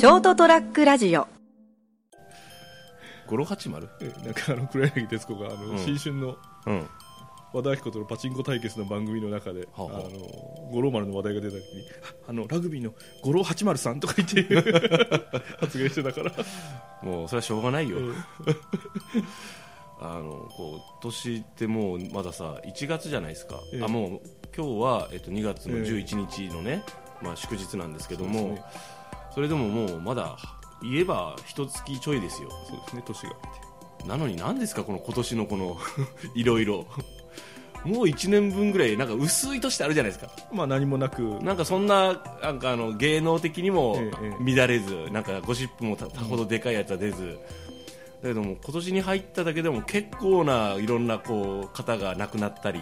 ショートトラックラジオ。ゴロ八丸？えなんかあの黒柳徹子があの、うん。新春のうん和田アキ子とのパチンコ対決の番組の中で、はあはあ。あの五郎丸の話題が出た時にあのラグビーの五郎八丸さんとか言って 発言してたから、もうそれはしょうがないよ、え あのこう年ってもうまださ1月じゃないですか、ええ。あもう今日は、えっと、2月の11日のね、まあ、祝日なんですけどもそ,、そうですねれでももうまだ言えば一月ちょいですよ。そうですね年がなのに何ですかこの今年のこのいろいろもう1年分ぐらいなんか薄い年ってあるじゃないですか。まあ何もなく。なんかそんななんかあの芸能的にもええ乱れず、なんかゴシップもたたほどでかいやつは出ず、だけども今年に入っただけでも結構ないろんなこう方が亡くなったり、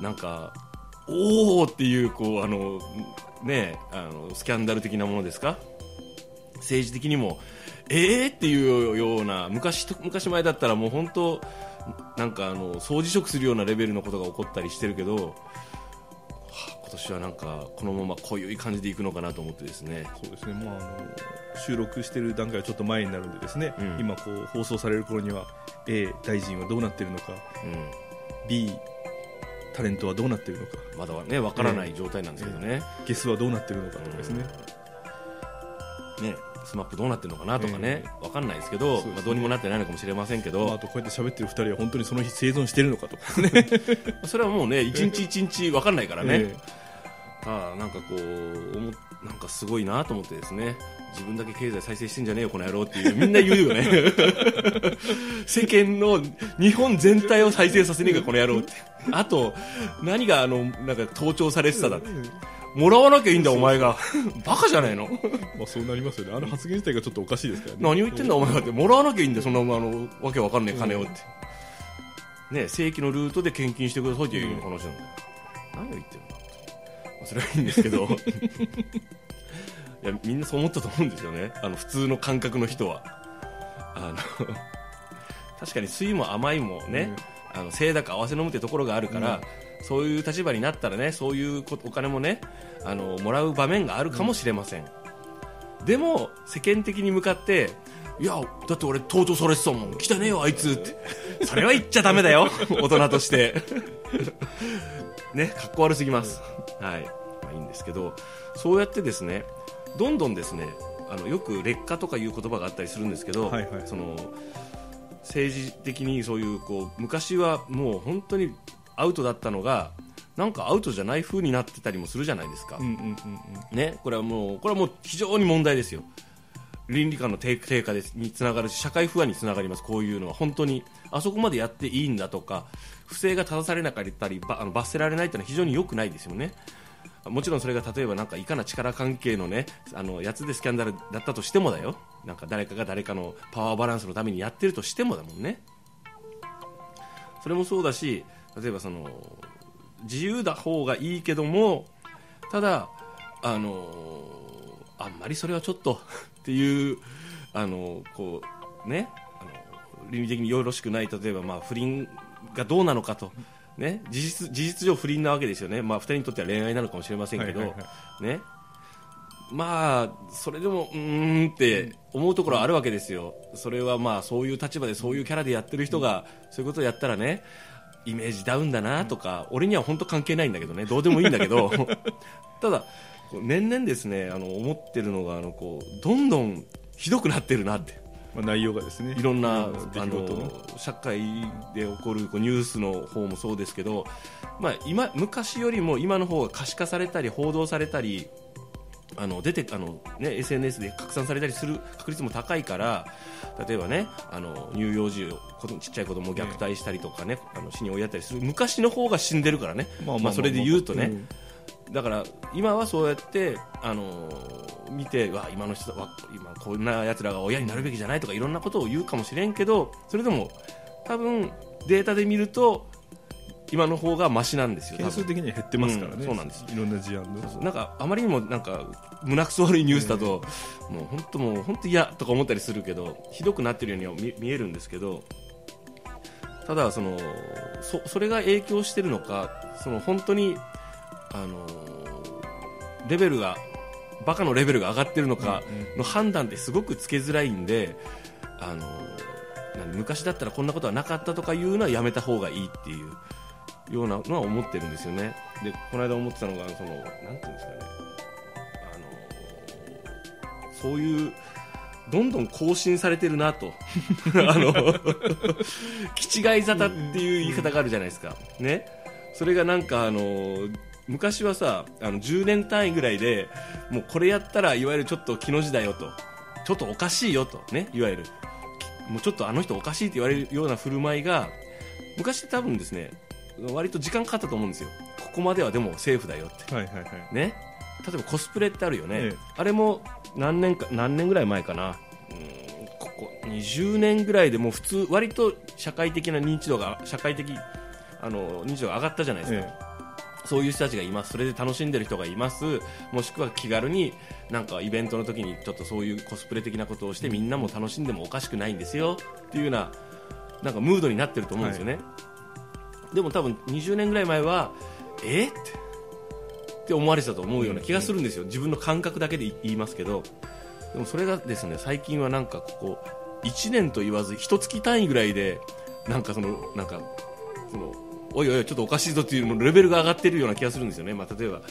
なんかおおっていうこうあのねあのスキャンダル的なものですか？政治的にも。えー？っていうような昔と昔前だったらもう本当なんかあの掃除職するようなレベルのことが起こったりしてるけど、はあ今年はなんかこのままこういう感じでいくのかなと思ってですね。そうですね、まあ、あの収録してる段階はちょっと前になるんでですね、うん。今こう放送される頃には A 大臣はどうなってるのか。う B タレントはどうなってるのか。ん、まだはねわからない状態なんですけどね、ゲスはどうなってるのかとかですね、ねスマップどうなってるのかなとかね、わかんないですけどね。まあ、どうにもなってないのかもしれませんけど、まあ、あとこうやって喋ってる2人は本当にその日生存してるのかとか それはもうね、一日一日分かんないからね、えああなんかこうなんかすごいなと思ってですね、自分だけ経済再生してんじゃねえよ、この野郎っていう、みんな言うよね、世間の日本全体を再生させねえか、この野郎って、あと、何があのなんか盗聴されてただって、もらわなきゃいいんだ、お前が、バカじゃないの、まあ、そうなりますよね。あの発言自体がちょっとおかしいですからね。何を言ってんだ、お前が。って、もらわなきゃいいんだよ、そんなあのわけわかんねえ金をって、ね、正規のルートで献金してくださいっていう話なんだよ、何を言ってるんだまあそれはいいんですけどいやみんなそう思ったと思うんですよね。あの普通の感覚の人は。あの 確かに酸いも甘いもね、あの清濁合わせ飲むってところがあるから、そういう立場になったらねそういうこお金もねあのもらう場面があるかもしれません、でも世間的に向かっていやだって俺盗聴されてたもん。来てねえよあいつって。それは言っちゃダメだよ 大人として。ねかっこ悪すぎます。はい。まあいいんですけどそうやってですねどんどんですねあのよく劣化とかいう言葉があったりするんですけど、はいはい。その政治的にそういうこう昔はもう本当にアウトだったのがなんかアウトじゃない風になってたりもするじゃないですか、うんうんうんうん。ね、これはもうこれはもう非常に問題ですよ。倫理観の低低下ですにつながるし社会不安につながります。こういうのは。本当にあそこまでやっていいんだとか不正が正されなかったりばあの罰せられないというのは非常に良くないですよねもちろんそれが例えばなんかいかな力関係のねあのやつでスキャンダルだったとしてもだよなんか誰かが誰かのパワーバランスのためにやってるとしてもだもんねそれもそうだし例えばその自由だ方がいいけどもただあのあんまりそれはちょっとっていうあのこうねあの倫理的によろしくない例えばまあ不倫がどうなのかと。ね、事実事実上不倫なわけですよね、まあ、2人にとっては恋愛なのかもしれませんけど、はいはいはね、まあそれでもうーんって思うところはあるわけですよ、それはまあそういう立場でそういうキャラでやってる人がそういうことをやったらねイメージダウンだなとか、俺には本当関係ないんだけどね。どうでもいいんだけど。ただ年々ですねあの思ってるのがあのこうどんどんひどくなってるなってまあ、内容がですね。いろんなあのの。社会で起こるこうニュースの方もそうですけど、まあ、今昔よりも今の方が可視化されたり報道されたりあの出てあの、ね、SNS で拡散されたりする確率も高いから例えばねあの乳幼児ちっちゃい子供を虐待したりとかね、あの死に追いやったりする。昔の方が死んでるからね、まあまあまあまあ。まあそれで言うとね、うんだから今はそうやって、あのー見てわ今の人は今こんな奴らが親になるべきじゃないとかいろんなことを言うかもしれんけどそれでも多分データで見ると今の方がマシなんですよ多件数分的には減ってますからね、うんそうなんです。いろんな事案の。なんかあまりにもなんか胸くそ悪いニュースだと、もう本当もう本当嫌とか思ったりするけどひどくなってるようには見見えるんですけどただそのそそれが影響してるのかその本当にあのレベルがバカのレベルが上がってるのかの判断ってすごくつけづらいんであの昔だったらこんなことはなかったとかいうのはやめた方がいいっていうようなのは思ってるんですよね。でこの間思ってたのがそのなんていうんですかね。あのそういうどんどん更新されてるなと。あの 気違い沙汰っていう言い方があるじゃないですか。ね。それがなんかあの昔はさあの10年単位ぐらいでもうこれやったらいわゆるちょっと気の字だよと。ちょっとおかしいよと。ねいわゆる。もうちょっとあの人おかしいって言われるような振る舞いが昔多分ですね割と時間かかったと思うんですよ。ここまではでもセーフだよって。はいはいはい。ね。例えばコスプレってあるよね、ええ。あれも何年か何年ぐらい前かな。うんここ20年ぐらいでもう普通割と社会的な認知度が社会的あの認知度が上がったじゃないですか、えそういう人たちがいます。それで楽しんでる人がいます。もしくは気軽になんかイベントの時にちょっとそういうコスプレ的なことをしてみんなも楽しんでもおかしくないんですよっていうようななんかムードになってると思うんですよね、でも多分20年ぐらい前はえ？ってって思われてたと思うような気がするんですよ、自分の感覚だけで言いますけど。でもそれがですね最近はなんかここ1年と言わず一月単位ぐらいでなんかそのなんかそのおいおいちょっとおかしいぞっていうのレベルが上がってるような気がするんですよね、まあ、例えば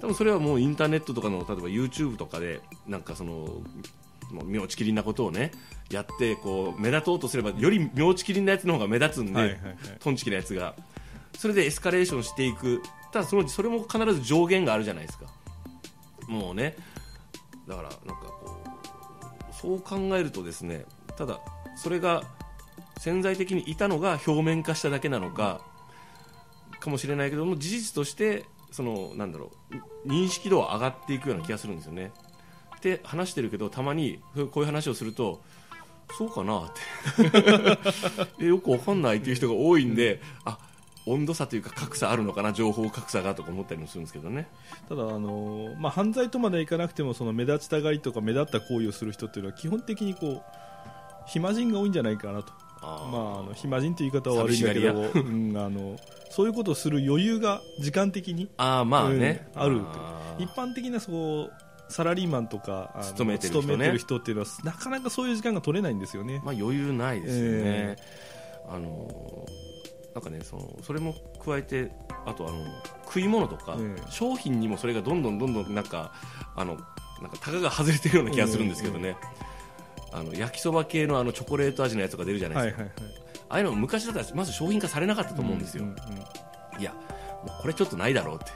多分それはもうインターネットとかの例えば YouTube とかでなんかその妙ちきりんなことをねやってこう目立とうとすればより妙ちきりんなやつの方が目立つんで、はいはいはい。トンチキなやつが。それでエスカレーションしていく。ただそのそれも必ず上限があるじゃないですか。もうね。だからなんかこうそう考えるとですねただそれが潜在的にいたのが表面化しただけなのかかもしれないけども事実としてそのなんだろう認識度は上がっていくような気がするんですよね。って話してるけどたまにこういう話をするとそうかなって。よくわかんないっていう人が多いんで、あ温度差というか格差あるのかな情報格差がとか思ったりもするんですけどね。ただ、あのまあ、犯罪とまではいかなくてもその目立ちたがりとか目立った行為をする人っていうのは基本的にこう暇人が多いんじゃないかなと。あまあ、あの暇人という言い方は悪いんだけど、寂うん、あのそういうことをする余裕が時間的にあーまあね、うんある一般的なそうサラリーマンとか勤めてる人ね。勤めてる人っていうのはなかなかそういう時間が取れないんですよね。まあ余裕ないですよね、あのなんかねそのそれも加えてあとあの食い物とか、ええ。商品にもそれがどんどんどんどんなんかあのなんかタガが外れてるような気がするんですけどね、あの焼きそば系のあのチョコレート味のやつとか出るじゃないですか、はいはいはい。ああいうのも昔だったらまず商品化されなかったと思うんですよ、んんいやもうこれちょっとないだろうって。だ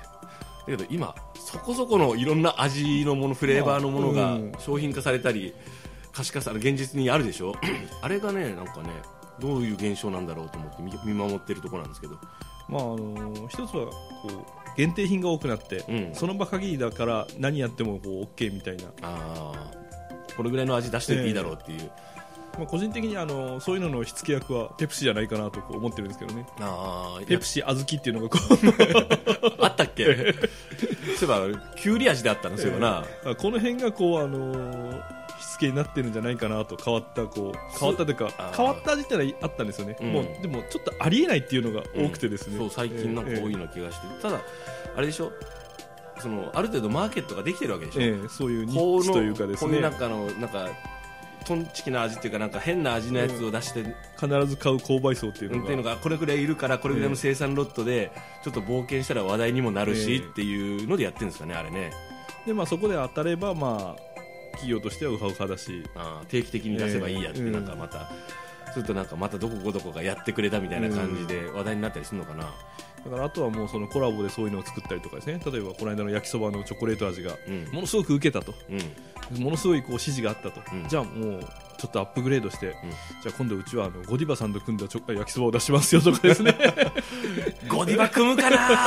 けど今そこそこのいろんな味のものフレーバーのものがうん。商品化されたり可視化され現実にあるでしょ？あれがねなんかねどういう現象なんだろうと思って見見守ってるところなんですけど。まああの一つはこう限定品が多くなって、うん。その場限りだから何やってもこう OK みたいな、ああこれぐらいの味出してていいだろうっていう、まあ、個人的にあのそういうのの火付け役はペプシじゃないかなと思ってるんですけどね。ああペプシ小豆っていうのがこう。あったっけ？そういえばきゅうり味であったのそういえばな、あこの辺がこうあのー火付けになってるんじゃないかなと変わったこう変わったというか変わった味ってのはあったんですよね、うん。もうでもちょっとありえないっていうのが多くてですね、そう最近なんか多いような気がして、ただあれでしょ？そのある程度マーケットができてるわけでしょ、ええええそういうニこッチというかですね。こういうなんかあのなんかトンチキな味っていうかなんか変な味のやつを出して、必ず買う購買層っていうのが,、っていうのがこれぐらいいるからこれぐらいの生産ロットでちょっと冒険したら話題にもなるしええ。っていうのでやってるんですかねあれね。でまあ、そこで当たれば、まあ、企業としてはウハウハだしあー定期的に出せばいいやってええ。なんかまた、するとなんかまたどこどこがやってくれたみたいな感じで話題になったりするのかな、だからあとはもうそのコラボでそういうのを作ったりとかですね。例えばこの間の焼きそばのチョコレート味がうん。ものすごく受けたと。うん。ものすごいこう支持があったと、うん。じゃあもうちょっとアップグレードして、じゃあ今度うちはあのゴディバさんと組んだちょ 焼きそばを出しますよとかですね。ゴディバ組むかな。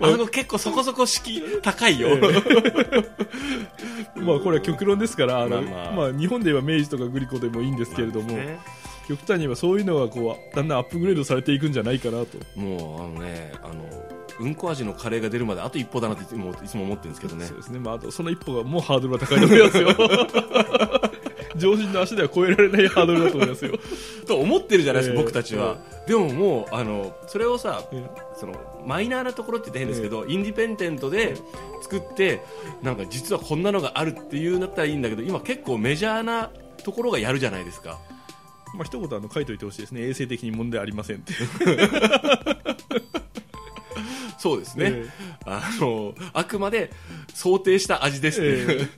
あそこ結構そこそこ敷居高いよ、まあこれは極論ですからあの、まあまあ。まあ、日本で言えば明治とかグリコでもいいんですけれども、ね極端に言えばそういうのがこうだんだんアップグレードされていくんじゃないかなと。もうあのねあのうんこ味のカレーが出るまであと一歩だなっていつもいつも思ってるんですけどね。そうですね、まあ、あとその一歩がもうハードルは高いと思いますよ。常人の足では超えられないハードルだと思いますよ。と思ってるじゃないですか、ええ。僕たちは、でももうあのそれをさえそのマイナーなところって言ったら変ですけど、インディペンデントで作ってなんか実はこんなのがあるっていうんだったらいいんだけど今結構メジャーなところがやるじゃないですかまあ一言あの書いといてほしいですね。衛生的に問題ありませんって そうですね、えあのあくまで想定した味ですっていう、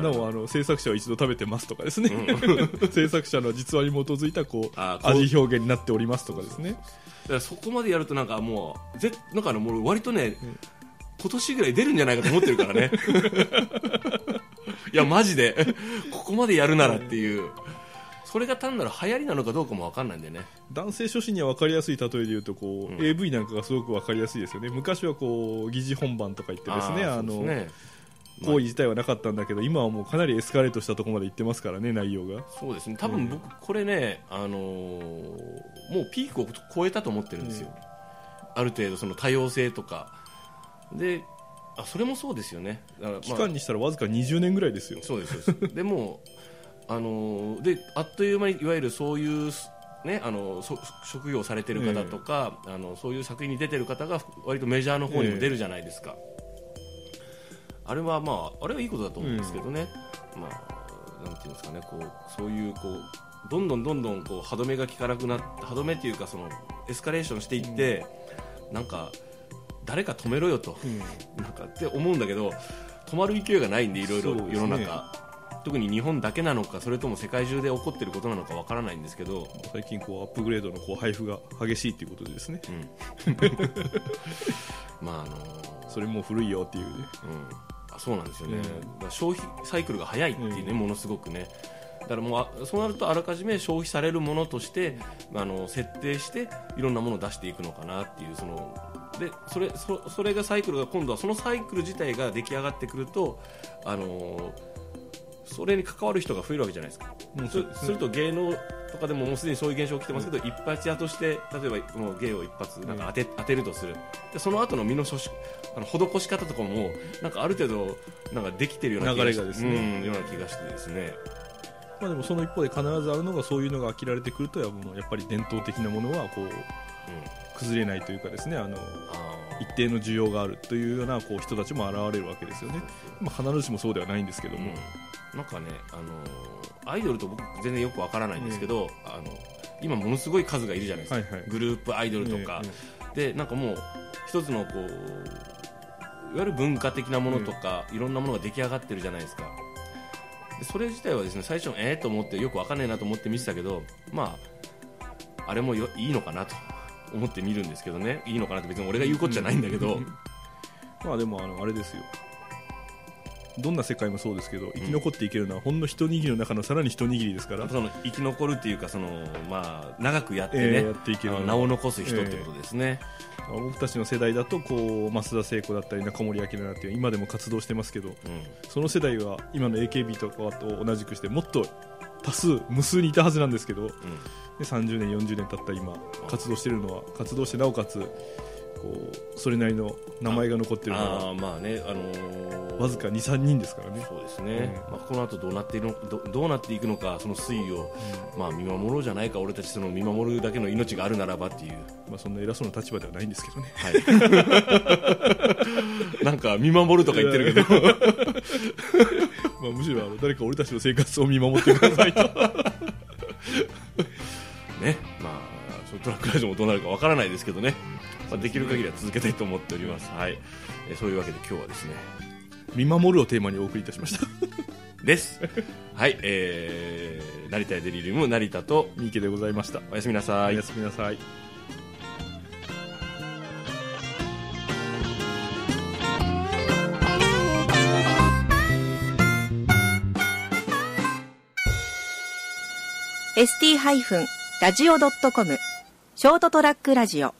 なおあの制作者は一度食べてますとかですね、制作者の実話に基づいたこう味表現になっておりますとかですね。そこまでやるとなんかもうぜなんかあのもう割とね、今年ぐらい出るんじゃないかと思ってるからね。いやマジで。ここまでやるならっていうそれが単なる流行りなのかどうかも分かんないんでね。男性初心には分かりやすい例えで言うとこう、うん。AV なんかがすごく分かりやすいですよね。昔はこう疑似本番とか言ってですねあーあのそうですね。行為自体はなかったんだけど今はもうかなりエスカレートしたところまで行ってますからね内容が。そうですね。多分僕これね、あのーもうピークを超えたと思ってるんですよ、ある程度その多様性とか。であそれもそうですよね。だからまあ期間にしたらわずか20年ぐらいですよ。そうですそうです。でもあのーであっという間にいわゆるそういうねあのそ職業をされてる方とか、あのそういう作品に出てる方が割とメジャーの方にも出るじゃないですか、あれはまああれはいいことだと思うんですけどね、まあなんていうんですかねこうそういうこうどんどんどんどんこう歯止めが効かなくなって歯止めっていうかそのエスカレーションしていって、なんか誰か止めろよと、うん。なんかって思うんだけど止まる勢いがないんでいろいろ世の中、特に日本だけなのかそれとも世界中で起こってることなのかわからないんですけど、最近こうアップグレードのこう配布が激しいということでですね。うん。まああのそれもう古いよっていうね。うん、あそうなんですよね、うん消費サイクルが早いっていうね、うん。ものすごくね。だからもうあそうなるとあらかじめ消費されるものとしてあの設定していろんなものを出していくのかなっていうそのでそれそそれがサイクルが今度はそのサイクル自体が出来上がってくるとあのそれに関わる人が増えるわけじゃないですか、うんそすると芸能とかでももうすでにそういう現象起きてますけど、一発屋として例えばもう芸を一発なんか当て,、当てるとする。でその後の身のあの施し方とかもなんかある程度なんかできてるような気がし流れがですね。うん、ような気がしてですね。まあでもその一方で必ずあるのがそういうのが飽きられてくるとやっぱり伝統的なものはこううん。崩れないというかですねあのあ一定の需要があるというようなこう人たちも現れるわけですよね、まあ、必ずしもそうではないんですけども、うんなんかね、あのーアイドルと僕全然よくわからないんですけど、あの今ものすごい数がいるじゃないですか、はいはい。グループアイドルとか、でなんかもう一つのこういわゆる文化的なものとか、いろんなものが出来上がってるじゃないですか。でそれ自体はですね最初ええと思ってよくわかんないなと思って見てたけどまああれもよいいのかなと 思って見るんですけどね。いいのかなって別に俺が言うことじゃないんだけど、まあでもあのあれですよどんな世界もそうですけど生き残っていけるのはほんの一握りの中のさらに一握りですから、その生き残るっていうかその、まあ、長くやってね、えーやっていける。名を残す人ってことですね、僕たちの世代だとこう増田聖子だったり中森明菜だっていう今でも活動してますけどうん。その世代は今の AKB とかと同じくしてもっと多数無数にいたはずなんですけどで30年40年経った今活動してるのは活動してなおかつこうそれなりの名前が残ってるのあはあまあね、あのーわずか23人ですからね。そうですね、うん。まあ、この後どうなっているのどどうなっていくのかその推移を、まあ、見守ろうじゃないか俺たちその見守るだけの命があるならばっていう、まあ、そんな偉そうな立場ではないんですけどね。はい、なんか見守るとか言ってるけど。まあ、むしろあの誰か俺たちの生活を見守ってくださいと。ね。まあトラックラジオもどうなるかわからないですけどね、まあ、できる限りは続けたいと思っております、はい、えそういうわけで今日はですね。見守るをテーマにお送りいたしました。です。はい。えー、成田やデリリウム成田と三池でございました。おやすみなさい。おやすみなさい。ー ST-radio.com ショートトラックラジオ